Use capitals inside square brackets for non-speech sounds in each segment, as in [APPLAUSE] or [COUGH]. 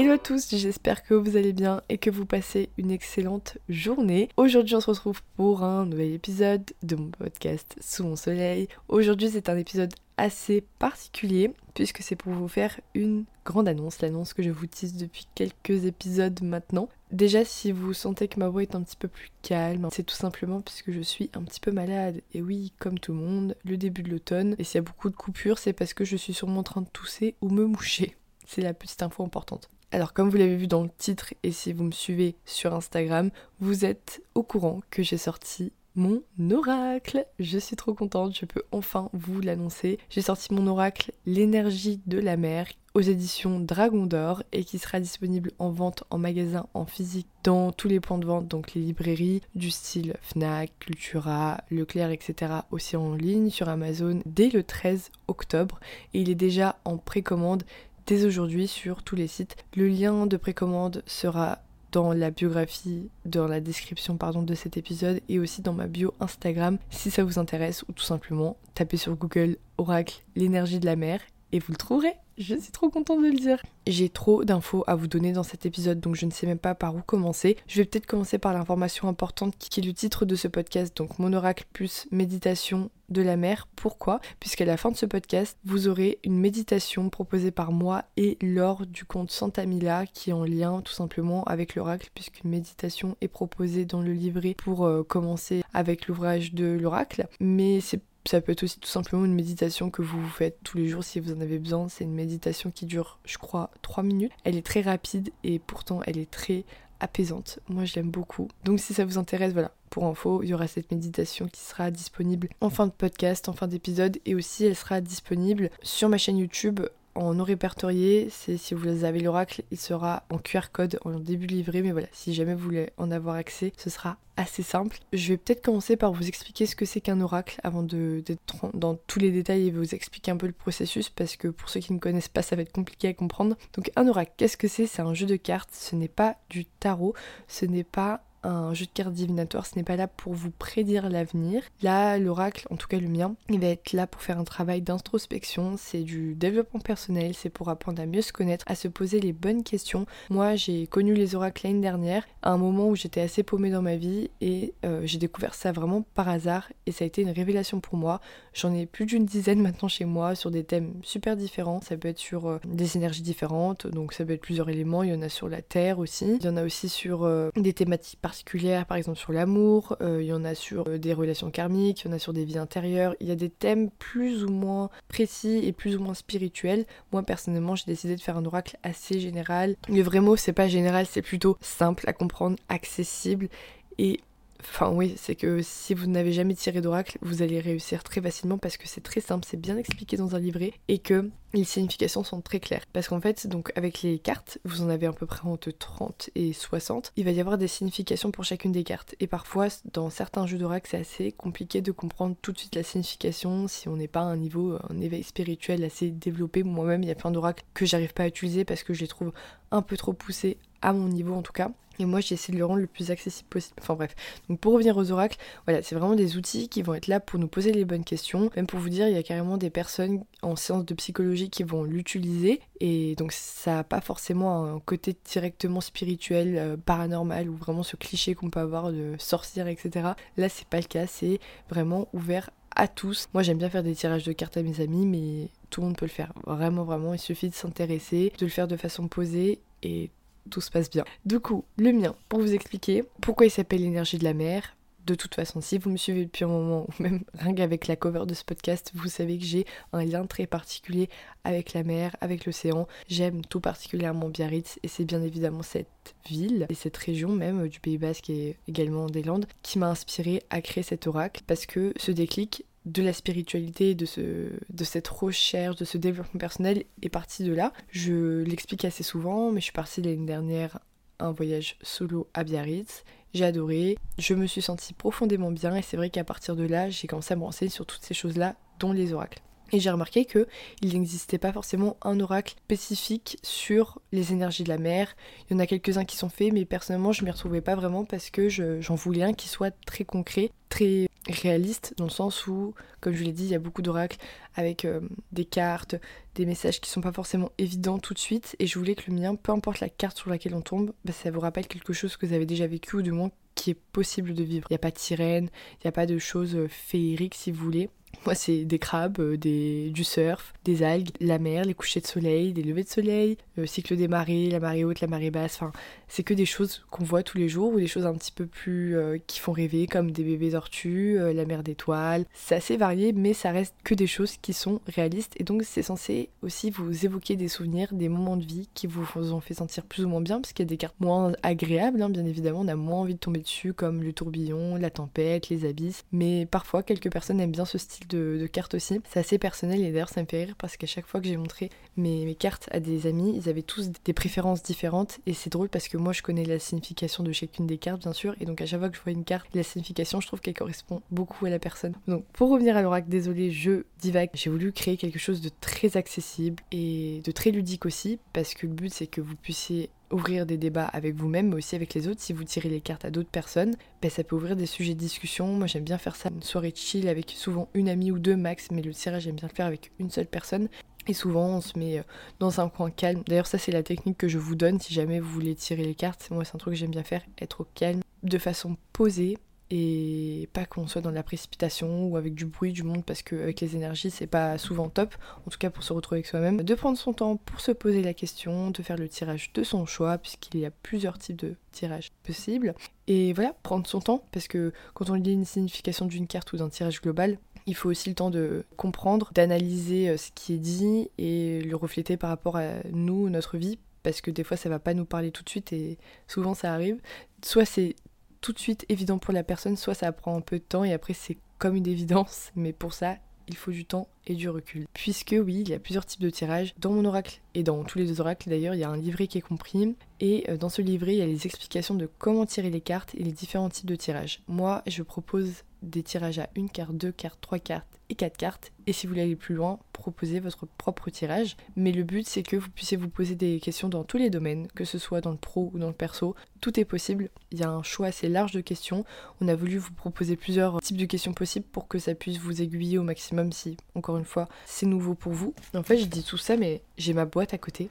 Hello à tous, j'espère que vous allez bien et que vous passez une excellente journée. Aujourd'hui on se retrouve pour un nouvel épisode de mon podcast Sous mon soleil. Aujourd'hui c'est un épisode assez particulier puisque c'est pour vous faire une grande annonce, l'annonce que je vous tisse depuis quelques épisodes maintenant. Déjà si vous sentez que ma voix est un petit peu plus calme, c'est tout simplement puisque je suis un petit peu malade. Et oui, comme tout le monde, le début de l'automne, et s'il y a beaucoup de coupures, c'est parce que je suis sûrement en train de tousser ou me moucher. C'est la petite info importante. Alors comme vous l'avez vu dans le titre et si vous me suivez sur Instagram, vous êtes au courant que j'ai sorti mon oracle. Je suis trop contente, je peux enfin vous l'annoncer. J'ai sorti mon oracle L'énergie de la mer aux éditions Dragon d'Or et qui sera disponible en vente en magasin en physique dans tous les points de vente, donc les librairies du style Fnac, Cultura, Leclerc, etc. aussi en ligne sur Amazon dès le 13 octobre et il est déjà en précommande dès aujourd'hui sur tous les sites. Le lien de précommande sera dans la biographie, dans la description pardon, de cet épisode et aussi dans ma bio Instagram si ça vous intéresse ou tout simplement tapez sur Google Oracle l'énergie de la mer et vous le trouverez. Je suis trop contente de le dire. J'ai trop d'infos à vous donner dans cet épisode, donc je ne sais même pas par où commencer. Je vais peut-être commencer par l'information importante qui est le titre de ce podcast, donc mon oracle plus méditation de la mer. Pourquoi? Puisqu'à la fin de ce podcast, vous aurez une méditation proposée par moi et lors du compte Santa Mila qui est en lien tout simplement avec l'oracle, puisqu'une méditation est proposée dans le livret pour euh, commencer avec l'ouvrage de l'oracle. Mais c'est ça peut être aussi tout simplement une méditation que vous faites tous les jours si vous en avez besoin. C'est une méditation qui dure, je crois, 3 minutes. Elle est très rapide et pourtant elle est très apaisante. Moi je l'aime beaucoup. Donc si ça vous intéresse, voilà, pour info, il y aura cette méditation qui sera disponible en fin de podcast, en fin d'épisode et aussi elle sera disponible sur ma chaîne YouTube en non répertorié, c'est si vous avez l'oracle, il sera en QR code en début de livret, mais voilà, si jamais vous voulez en avoir accès, ce sera assez simple. Je vais peut-être commencer par vous expliquer ce que c'est qu'un oracle avant d'être dans tous les détails et vous expliquer un peu le processus parce que pour ceux qui ne connaissent pas, ça va être compliqué à comprendre. Donc un oracle, qu'est-ce que c'est? C'est un jeu de cartes, ce n'est pas du tarot, ce n'est pas un jeu de cartes divinatoire, ce n'est pas là pour vous prédire l'avenir. Là, l'oracle, en tout cas le mien, il va être là pour faire un travail d'introspection, c'est du développement personnel, c'est pour apprendre à mieux se connaître, à se poser les bonnes questions. Moi, j'ai connu les oracles l'année dernière, à un moment où j'étais assez paumée dans ma vie, et euh, j'ai découvert ça vraiment par hasard, et ça a été une révélation pour moi. J'en ai plus d'une dizaine maintenant chez moi sur des thèmes super différents. Ça peut être sur euh, des énergies différentes, donc ça peut être plusieurs éléments. Il y en a sur la terre aussi, il y en a aussi sur euh, des thématiques par exemple sur l'amour, euh, il y en a sur euh, des relations karmiques, il y en a sur des vies intérieures, il y a des thèmes plus ou moins précis et plus ou moins spirituels. Moi personnellement j'ai décidé de faire un oracle assez général. Le vrai mot c'est pas général, c'est plutôt simple à comprendre, accessible et Enfin oui, c'est que si vous n'avez jamais tiré d'oracle, vous allez réussir très facilement parce que c'est très simple, c'est bien expliqué dans un livret et que les significations sont très claires. Parce qu'en fait, donc avec les cartes, vous en avez à peu près entre 30 et 60, il va y avoir des significations pour chacune des cartes. Et parfois, dans certains jeux d'oracle, c'est assez compliqué de comprendre tout de suite la signification si on n'est pas à un niveau, un éveil spirituel assez développé. Moi-même, il y a plein d'oracles que j'arrive pas à utiliser parce que je les trouve un peu trop poussés à mon niveau en tout cas. Et moi, j'ai essayé de le rendre le plus accessible possible. Enfin bref. Donc pour revenir aux oracles, voilà, c'est vraiment des outils qui vont être là pour nous poser les bonnes questions. Même pour vous dire, il y a carrément des personnes en séance de psychologie qui vont l'utiliser. Et donc ça n'a pas forcément un côté directement spirituel, euh, paranormal, ou vraiment ce cliché qu'on peut avoir de sorcière, etc. Là, c'est pas le cas. C'est vraiment ouvert à tous. Moi, j'aime bien faire des tirages de cartes à mes amis, mais tout le monde peut le faire. Vraiment, vraiment. Il suffit de s'intéresser, de le faire de façon posée et tout se passe bien. Du coup, le mien, pour vous expliquer pourquoi il s'appelle l'énergie de la mer. De toute façon, si vous me suivez depuis un moment, ou même [LAUGHS] rien qu'avec la cover de ce podcast, vous savez que j'ai un lien très particulier avec la mer, avec l'océan. J'aime tout particulièrement Biarritz, et c'est bien évidemment cette ville et cette région même du Pays Basque et également des Landes qui m'a inspiré à créer cet oracle parce que ce déclic de la spiritualité, de, ce, de cette recherche, de ce développement personnel est parti de là. Je l'explique assez souvent, mais je suis partie l'année dernière un voyage solo à Biarritz. J'ai adoré, je me suis sentie profondément bien et c'est vrai qu'à partir de là, j'ai commencé à me renseigner sur toutes ces choses-là, dont les oracles. Et j'ai remarqué que il n'existait pas forcément un oracle spécifique sur les énergies de la mer. Il y en a quelques-uns qui sont faits, mais personnellement, je m'y retrouvais pas vraiment parce que j'en voulais un qui soit très concret, très réaliste dans le sens où, comme je l'ai dit, il y a beaucoup d'oracles avec euh, des cartes, des messages qui sont pas forcément évidents tout de suite. Et je voulais que le mien, peu importe la carte sur laquelle on tombe, bah, ça vous rappelle quelque chose que vous avez déjà vécu ou du moins qui est possible de vivre. Il n'y a pas de sirène, il n'y a pas de choses euh, féeriques si vous voulez. Moi, c'est des crabes, euh, du surf, des algues, la mer, les couchers de soleil, des levées de soleil, le cycle des marées, la marée haute, la marée basse. Enfin, c'est que des choses qu'on voit tous les jours ou des choses un petit peu plus euh, qui font rêver, comme des bébés tortues, euh, la mer d'étoiles. C'est assez varié, mais ça reste que des choses qui sont réalistes. Et donc, c'est censé aussi vous évoquer des souvenirs, des moments de vie qui vous ont fait sentir plus ou moins bien, parce qu'il y a des cartes moins agréables, hein, bien évidemment. On a moins envie de tomber dessus, comme le tourbillon, la tempête, les abysses. Mais parfois, quelques personnes aiment bien ce style de, cartes aussi. C'est assez personnel et d'ailleurs ça me fait rire parce qu'à chaque fois que j'ai montré mes, cartes à des amis, ils avaient tous des préférences différentes et c'est drôle parce que moi je connais la signification de chacune des cartes bien sûr et donc à chaque fois que je vois une carte, la signification je trouve qu'elle correspond beaucoup à la personne. Donc pour revenir à l'oracle, désolé, je divague, j'ai voulu créer quelque chose de très accessible et de très ludique aussi parce que le but c'est que vous puissiez ouvrir des débats avec vous-même, mais aussi avec les autres. Si vous tirez les cartes à d'autres personnes, ben, ça peut ouvrir des sujets de discussion. Moi, j'aime bien faire ça, une soirée chill avec souvent une amie ou deux max, mais le tirage, j'aime bien le faire avec une seule personne. Et souvent, on se met euh, dans un coin calme. D'ailleurs, ça, c'est la technique que je vous donne si jamais vous voulez tirer les cartes. Moi, c'est un truc que j'aime bien faire, être au calme, de façon posée, et pas qu'on soit dans la précipitation ou avec du bruit du monde parce qu'avec les énergies c'est pas souvent top, en tout cas pour se retrouver avec soi-même, de prendre son temps pour se poser la question, de faire le tirage de son choix puisqu'il y a plusieurs types de tirages possibles. Et voilà, prendre son temps parce que quand on lit une signification d'une carte ou d'un tirage global, il faut aussi le temps de comprendre, d'analyser euh, ce qui est dit et le refléter par rapport à nous, notre vie parce que des fois ça va pas nous parler tout de suite et souvent ça arrive. Soit c'est tout de suite évident pour la personne, soit ça prend un peu de temps et après c'est comme une évidence, mais pour ça, il faut du temps et du recul. Puisque oui, il y a plusieurs types de tirages. Dans mon oracle et dans tous les oracles d'ailleurs, il y a un livret qui est compris. Et euh, dans ce livret, il y a les explications de comment tirer les cartes et les différents types de tirages. Moi, je propose des tirages à une carte, deux cartes, trois cartes et quatre cartes. Et si vous voulez aller plus loin, proposez votre propre tirage. Mais le but, c'est que vous puissiez vous poser des questions dans tous les domaines, que ce soit dans le pro ou dans le perso. Tout est possible. Il y a un choix assez large de questions. On a voulu vous proposer plusieurs types de questions possibles pour que ça puisse vous aiguiller au maximum si, encore fois, c'est nouveau pour vous. En fait, je dis tout ça, mais j'ai ma boîte à côté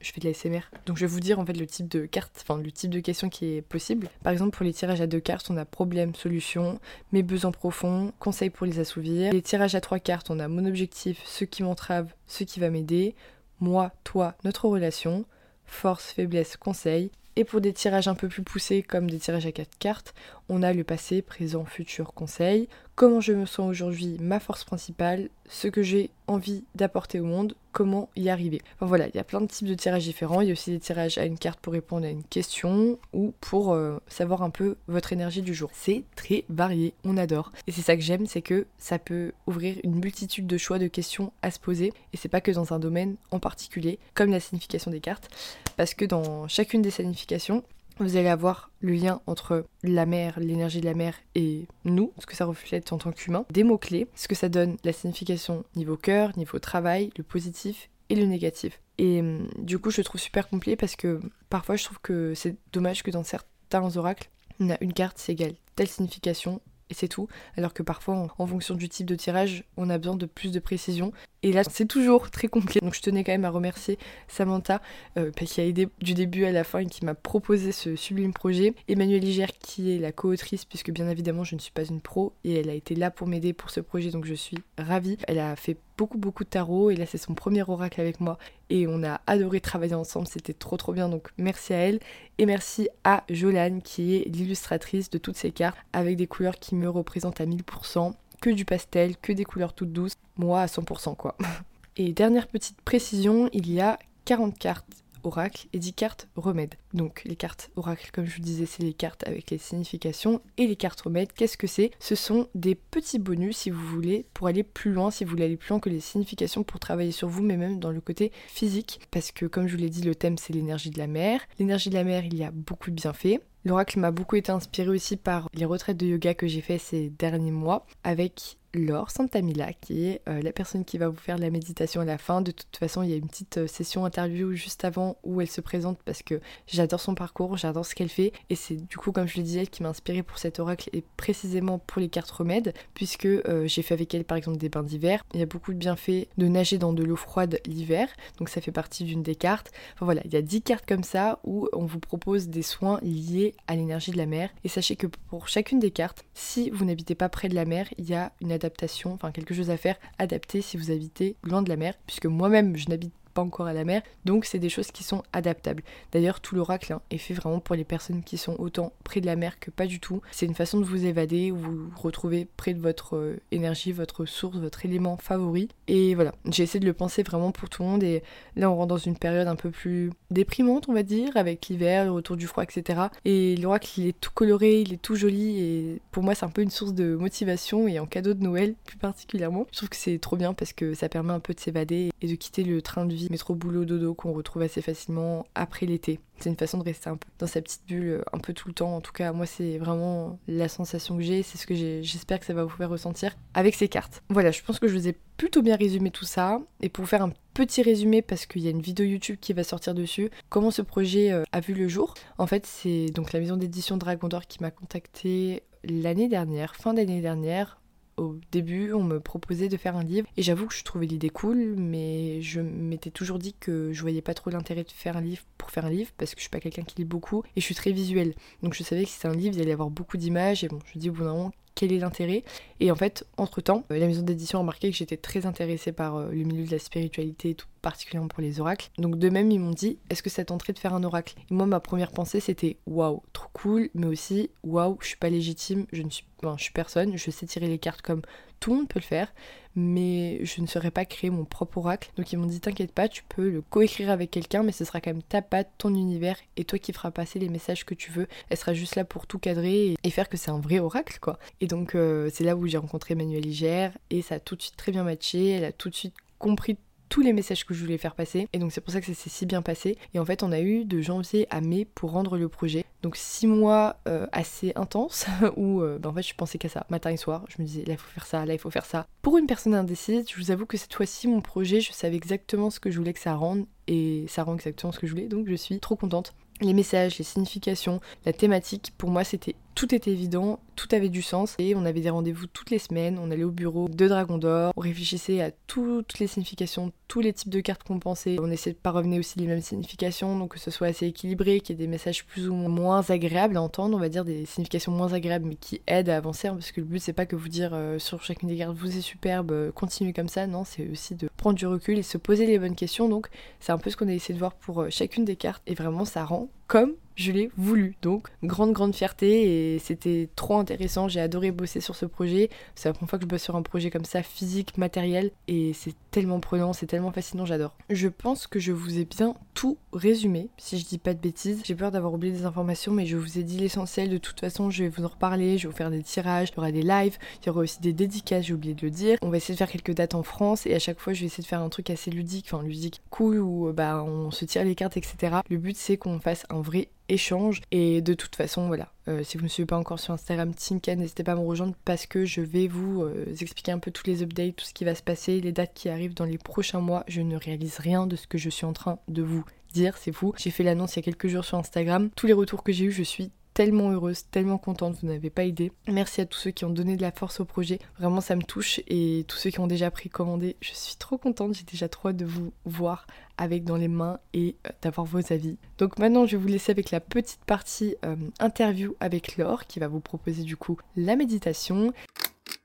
je fais de la SMR. Donc je vais vous dire en fait le type de carte, enfin le type de question qui est possible. Par exemple pour les tirages à deux cartes, on a problème, solution, mes besoins profonds, conseils pour les assouvir. Les tirages à trois cartes, on a mon objectif, ce qui m'entrave, ce qui va m'aider, moi, toi, notre relation, force, faiblesse, conseil. Et pour des tirages un peu plus poussés comme des tirages à quatre cartes, on a le passé, présent, futur, conseil, comment je me sens aujourd'hui, ma force principale, ce que j'ai envie d'apporter au monde, comment y arriver. Enfin voilà, il y a plein de types de tirages différents. Il y a aussi des tirages à une carte pour répondre à une question ou pour euh, savoir un peu votre énergie du jour. C'est très varié, on adore. Et c'est ça que j'aime, c'est que ça peut ouvrir une multitude de choix de questions à se poser. Et c'est pas que dans un domaine en particulier, comme la signification des cartes, parce que dans chacune des significations, vous allez avoir le lien entre la mer, l'énergie de la mer et nous, ce que ça reflète en tant qu'humain, des mots-clés, ce que ça donne la signification niveau cœur, niveau travail, le positif et le négatif. Et hum, du coup, je le trouve super complet parce que parfois, je trouve que c'est dommage que dans certains oracles, on a une carte, c'est égal telle signification, et c'est tout. Alors que parfois, en, fonction du type de tirage, on a besoin de plus de précision. Et là, c'est toujours très complet. Donc je tenais quand même à remercier Samantha, euh, qui a aidé du début à la fin et qui m'a proposé ce sublime projet. Emmanuelle Ligère, qui est la co-autrice, puisque bien évidemment, je ne suis pas une pro, et elle a été là pour m'aider pour ce projet, donc je suis ravie. Elle a fait beaucoup beaucoup de tarot et là c'est son premier oracle avec moi et on a adoré travailler ensemble, c'était trop trop bien donc merci à elle et merci à Jolane qui est l'illustratrice de toutes ces cartes avec des couleurs qui me représentent à 1000%, que du pastel, que des couleurs toutes douces, moi à 100% quoi. [LAUGHS] Et dernière petite précision, il y a 40 cartes oracle et 10 cartes remèdes. Donc les cartes oracle, comme je vous disais, c'est les cartes avec les significations et les cartes remèdes, qu'est-ce que c'est? Ce sont des petits bonus si vous voulez pour aller plus loin, si vous voulez aller plus loin que les significations pour travailler sur vous, mais même dans le côté physique, parce que comme je vous l'ai dit, le thème c'est l'énergie de la mer. L'énergie de la mer, il y a beaucoup de bienfaits. L'oracle m'a beaucoup été inspiré aussi par les retraites de yoga que j'ai fait ces derniers mois avec Laure Santamila, qui est euh, la personne qui va vous faire la méditation à la fin. De toute façon, il y a une petite euh, session interview juste avant où elle se présente parce que j'adore son parcours, j'adore ce qu'elle fait. Et c'est du coup, comme je le disais, elle qui m'a inspiré pour cet oracle et précisément pour les cartes remèdes, puisque euh, j'ai fait avec elle par exemple des bains d'hiver. Il y a beaucoup de bienfaits de nager dans de l'eau froide l'hiver, donc ça fait partie d'une des cartes. Enfin voilà, il y a 10 cartes comme ça où on vous propose des soins liés à l'énergie de la mer. Et sachez que pour chacune des cartes, si vous n'habitez pas près de la mer, il y a une adaptation, enfin quelque chose à faire adapté si vous habitez loin de la mer, puisque moi-même je n'habite encore à la mer, donc c'est des choses qui sont adaptables. D'ailleurs, tout l'oracle hein, est fait vraiment pour les personnes qui sont autant près de la mer que pas du tout. C'est une façon de vous évader, vous retrouvez près de votre euh, énergie, votre source, votre élément favori. Et voilà, j'ai essayé de le penser vraiment pour tout le monde. Et là, on rentre dans une période un peu plus déprimante, on va dire, avec l'hiver, le retour du froid, etc. Et l'oracle, il est tout coloré, il est tout joli. Et pour moi, c'est un peu une source de motivation et en cadeau de Noël, plus particulièrement. Je trouve que c'est trop bien parce que ça permet un peu de s'évader et de quitter le train de vie métro boulot dodo qu'on retrouve assez facilement après l'été. C'est une façon de rester un peu dans sa petite bulle euh, un peu tout le temps. En tout cas, moi, c'est vraiment la sensation que j'ai. C'est ce que j'espère que ça va vous faire ressentir avec ces cartes. Voilà, je pense que je vous ai plutôt bien résumé tout ça. Et pour faire un petit résumé, parce qu'il y a une vidéo YouTube qui va sortir dessus, comment ce projet euh, a vu le jour. En fait, c'est donc la maison d'édition Dragon d'Or qui m'a contacté l'année dernière, fin d'année dernière, au début, on me proposait de faire un livre et j'avoue que je trouvais l'idée cool, mais je m'étais toujours dit que je voyais pas trop l'intérêt de faire un livre pour faire un livre parce que je suis pas quelqu'un qui lit beaucoup et je suis très visuelle. Donc je savais que si c'est un livre, il allait y avoir beaucoup d'images et bon, je me dis au bout d'un moment, quel est l'intérêt Et en fait, entre-temps, euh, la maison d'édition a remarqué que j'étais très intéressée par euh, le milieu de la spiritualité tout, particulièrement pour les oracles. Donc de même, ils m'ont dit, est-ce que ça tenterait de faire un oracle? Et moi, ma première pensée, c'était, waouh, trop cool, mais aussi, waouh, je suis pas légitime, je ne suis, je suis personne, je sais tirer les cartes comme tout le monde peut le faire, mais je ne saurais pas créer mon propre oracle. Donc ils m'ont dit t'inquiète pas, tu peux le coécrire avec quelqu'un, mais ce sera quand même ta patte, ton univers, et toi qui feras passer les messages que tu veux. Elle sera juste là pour tout cadrer et, faire que c'est un vrai oracle, quoi. Et donc euh, c'est là où j'ai rencontré Emmanuel Iger, et ça a tout de suite très bien matché, elle a tout de suite compris tous les messages que je voulais faire passer. Et donc c'est pour ça que ça s'est si bien passé. Et en fait, on a eu de janvier à mai pour rendre le projet. Donc six mois euh, assez intenses [LAUGHS] où euh, bah, en fait je pensais qu'à ça, matin et soir. Je me disais là il faut faire ça, là il faut faire ça. Pour une personne indécise, je vous avoue que cette fois-ci mon projet, je savais exactement ce que je voulais que ça rende et ça rend exactement ce que je voulais. Donc je suis trop contente. Les messages, les significations, la thématique, pour moi c'était tout était évident, tout avait du sens et on avait des rendez-vous toutes les semaines, on allait au bureau de Dragon d'Or, on réfléchissait à toutes les significations, tous les types de cartes qu'on pensait, on essayait de pas revenir aussi les mêmes significations, donc que ce soit assez équilibré, qu'il y ait des messages plus ou moins agréables à entendre, on va dire des significations moins agréables mais qui aident à avancer, hein, parce que le but c'est pas que vous dire euh, sur chacune des cartes vous êtes superbe, euh, continuez comme ça, non, c'est aussi de prendre du recul et se poser les bonnes questions, donc c'est un peu ce qu'on a essayé de voir pour euh, chacune des cartes et vraiment ça rend comme je l'ai voulu. Donc, grande, grande fierté et c'était trop intéressant. J'ai adoré bosser sur ce projet. C'est la première fois que je bosse sur un projet comme ça, physique, matériel, et c'est tellement prenant, c'est tellement fascinant, j'adore. Je pense que je vous ai bien tout résumé, si je dis pas de bêtises. J'ai peur d'avoir oublié des informations, mais je vous ai dit l'essentiel. De toute façon, je vais vous en reparler, je vais vous faire des tirages, il y aura des lives, il y aura aussi des dédicaces, j'ai oublié de le dire. On va essayer de faire quelques dates en France et à chaque fois, je vais essayer de faire un truc assez ludique, enfin ludique, cool, où bah on se tire les cartes, etc. Le but, c'est qu'on fasse un vrai échange. Et de toute façon, voilà, euh, si vous ne me suivez pas encore sur Instagram, Tinka, n'hésitez pas à me rejoindre parce que je vais vous euh, expliquer un peu tous les updates, tout ce qui va se passer, les dates qui arrivent dans les prochains mois. Je ne réalise rien de ce que je suis en train de vous dire, c'est fou. J'ai fait l'annonce il y a quelques jours sur Instagram. Tous les retours que j'ai eu, je suis tellement heureuse, tellement contente, vous n'avez pas idée. Merci à tous ceux qui ont donné de la force au projet, vraiment ça me touche et tous ceux qui ont déjà précommandé, je suis trop contente, j'ai déjà trop hâte de vous voir avec dans les mains et euh, d'avoir vos avis. Donc maintenant je vais vous laisser avec la petite partie euh, interview avec Laure qui va vous proposer du coup la méditation.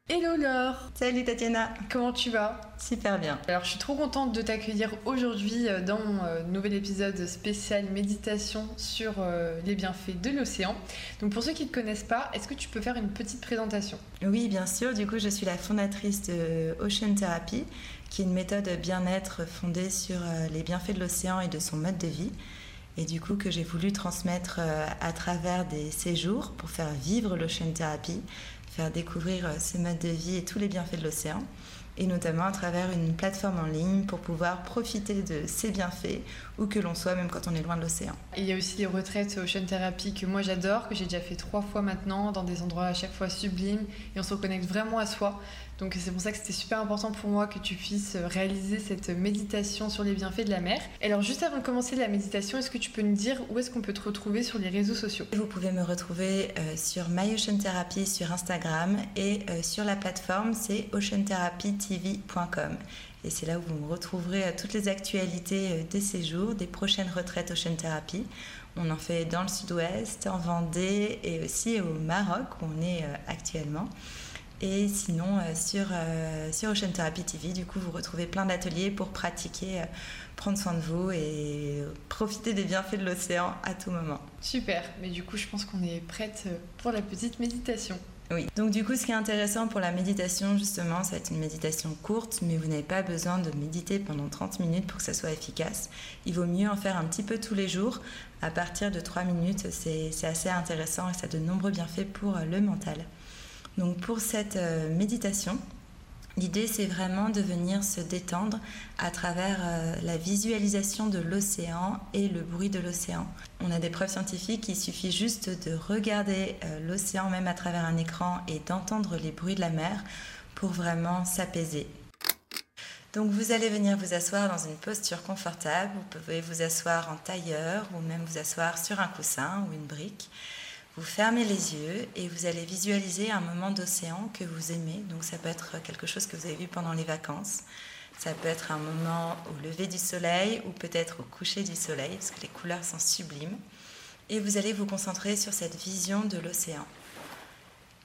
Hello Laure. Salut Tatiana. Comment tu vas? Super bien. Alors je suis trop contente de t'accueillir aujourd'hui euh, dans mon euh, nouvel épisode spécial méditation sur euh, les bienfaits de l'océan. Donc pour ceux qui ne te connaissent pas, est-ce que tu peux faire une petite présentation? Oui bien sûr, du coup je suis la fondatrice de Ocean Therapy, qui est une méthode bien-être fondée sur les bienfaits de l'océan et de son mode de vie. Et du coup que j'ai voulu transmettre à travers des séjours pour faire vivre l'Ocean Therapy faire découvrir euh, ce mode de vie et tous les bienfaits de l'océan. et notamment à travers une plateforme en ligne pour pouvoir profiter de ses bienfaits où que l'on soit, même quand on est loin de l'océan. il y a aussi les retraites Ocean Therapy que moi j'adore, que j'ai déjà fait trois fois maintenant, dans des endroits à chaque fois sublimes, et on se reconnecte vraiment à soi. Donc c'est pour ça que c'était super important pour moi que tu puisses réaliser cette méditation sur les bienfaits de la mer. Alors juste avant de commencer la méditation, est-ce que tu peux nous dire où est-ce qu'on peut te retrouver sur les réseaux sociaux? Vous pouvez me retrouver euh, sur My Ocean Therapy sur Instagram et euh, sur la plateforme c'est oceantherapytv.com. Et c'est là où vous me retrouverez euh, toutes les actualités des séjours, des prochaines retraites Ocean Therapy. On en fait dans le sud-ouest, en Vendée et aussi au Maroc où on est actuellement. Et sinon, euh, sur, euh, sur Ocean Therapy TV, du coup, vous retrouvez plein d'ateliers pour pratiquer, euh, prendre soin de vous et profiter des bienfaits de l'océan à tout moment. Super, mais du coup, je pense qu'on est prête pour la petite méditation. Oui, donc du coup, ce qui est intéressant pour la méditation, justement, ça va être une méditation courte, mais vous n'avez pas besoin de méditer pendant 30 minutes pour que ça soit efficace. Il vaut mieux en faire un petit peu tous les jours. À partir de 3 minutes, c'est assez intéressant et ça a de nombreux bienfaits pour le mental. Donc pour cette euh, méditation, l'idée c'est vraiment de venir se détendre à travers euh, la visualisation de l'océan et le bruit de l'océan. On a des preuves scientifiques qu'il suffit juste de regarder euh, l'océan même à travers un écran et d'entendre les bruits de la mer pour vraiment s'apaiser. Donc vous allez venir vous asseoir dans une posture confortable. Vous pouvez vous asseoir en tailleur ou même vous asseoir sur un coussin ou une brique. Vous fermez les yeux et vous allez visualiser un moment d'océan que vous aimez. Donc ça peut être quelque chose que vous avez vu pendant les vacances. Ça peut être un moment au lever du soleil ou peut-être au coucher du soleil parce que les couleurs sont sublimes. Et vous allez vous concentrer sur cette vision de l'océan.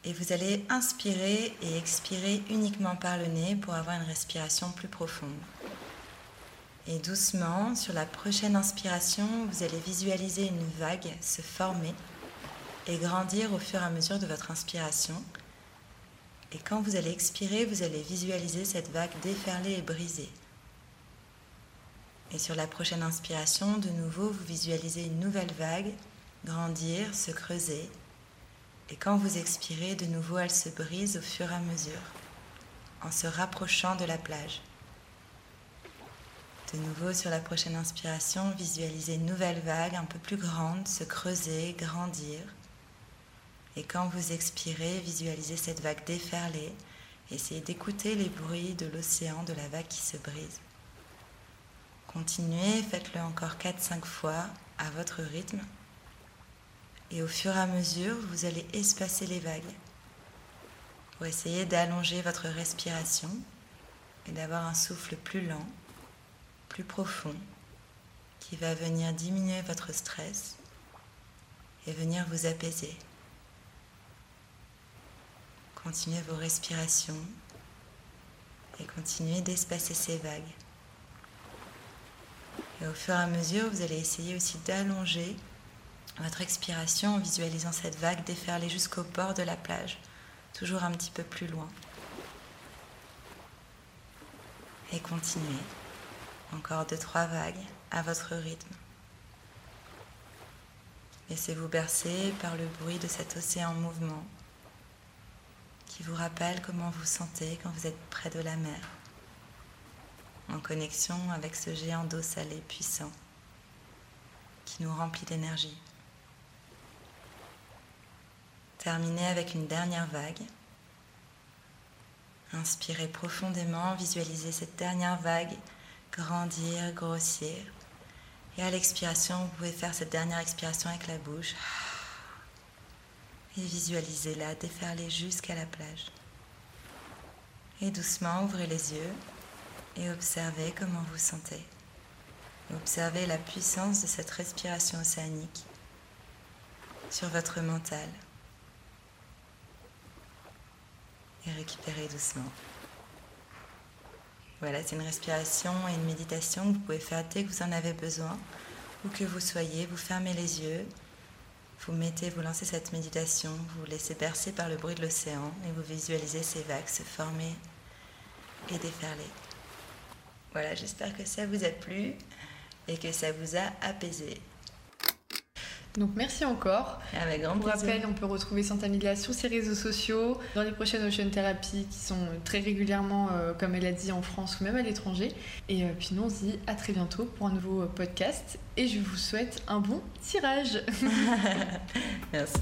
Et vous allez inspirer et expirer uniquement par le nez pour avoir une respiration plus profonde. Et doucement, sur la prochaine inspiration, vous allez visualiser une vague se former et grandir au fur et à mesure de votre inspiration. Et quand vous allez expirer, vous allez visualiser cette vague déferler et briser. Et sur la prochaine inspiration, de nouveau, vous visualisez une nouvelle vague grandir, se creuser. Et quand vous expirez, de nouveau, elle se brise au fur et à mesure, en se rapprochant de la plage. De nouveau, sur la prochaine inspiration, visualisez une nouvelle vague un peu plus grande, se creuser, grandir. Et quand vous expirez, visualisez cette vague déferler. Essayez d'écouter les bruits de l'océan, de la vague qui se brise. Continuez, faites-le encore 4-5 fois à votre rythme. Et au fur et à mesure, vous allez espacer les vagues pour essayer d'allonger votre respiration et d'avoir un souffle plus lent, plus profond, qui va venir diminuer votre stress et venir vous apaiser. Continuez vos respirations et continuez d'espacer ces vagues. Et au fur et à mesure, vous allez essayer aussi d'allonger votre expiration en visualisant cette vague déferler jusqu'au bord de la plage, toujours un petit peu plus loin. Et continuez. Encore deux, trois vagues à votre rythme. Laissez-vous bercer par le bruit de cet océan en mouvement qui vous rappelle comment vous sentez quand vous êtes près de la mer, en connexion avec ce géant d'eau salée puissant qui nous remplit d'énergie. Terminez avec une dernière vague. Inspirez profondément, visualisez cette dernière vague grandir, grossir. Et à l'expiration, vous pouvez faire cette dernière expiration avec la bouche et visualisez-la déferler jusqu'à la plage. Et doucement, ouvrez les yeux et observez comment vous sentez. Observez la puissance de cette respiration océanique sur votre mental. Et récupérez doucement. Voilà, c'est une respiration et une méditation que vous pouvez faire dès que vous en avez besoin, où que vous soyez. Vous fermez les yeux vous mettez, vous lancez cette méditation, vous vous laissez bercer par le bruit de l'océan et vous visualisez ces vagues se former et déferler. Voilà, j'espère que ça vous a plu et que ça vous a apaisé. Donc merci encore. Avec grand Pour plaisir. rappel, on peut retrouver Santamilia sur ses réseaux sociaux, dans les prochaines Ocean Therapy qui sont très régulièrement, euh, comme elle a dit, en France ou même à l'étranger. Et euh, puis nous, on se dit à très bientôt pour un nouveau euh, podcast. Et je vous souhaite un bon tirage. [LAUGHS] Merci.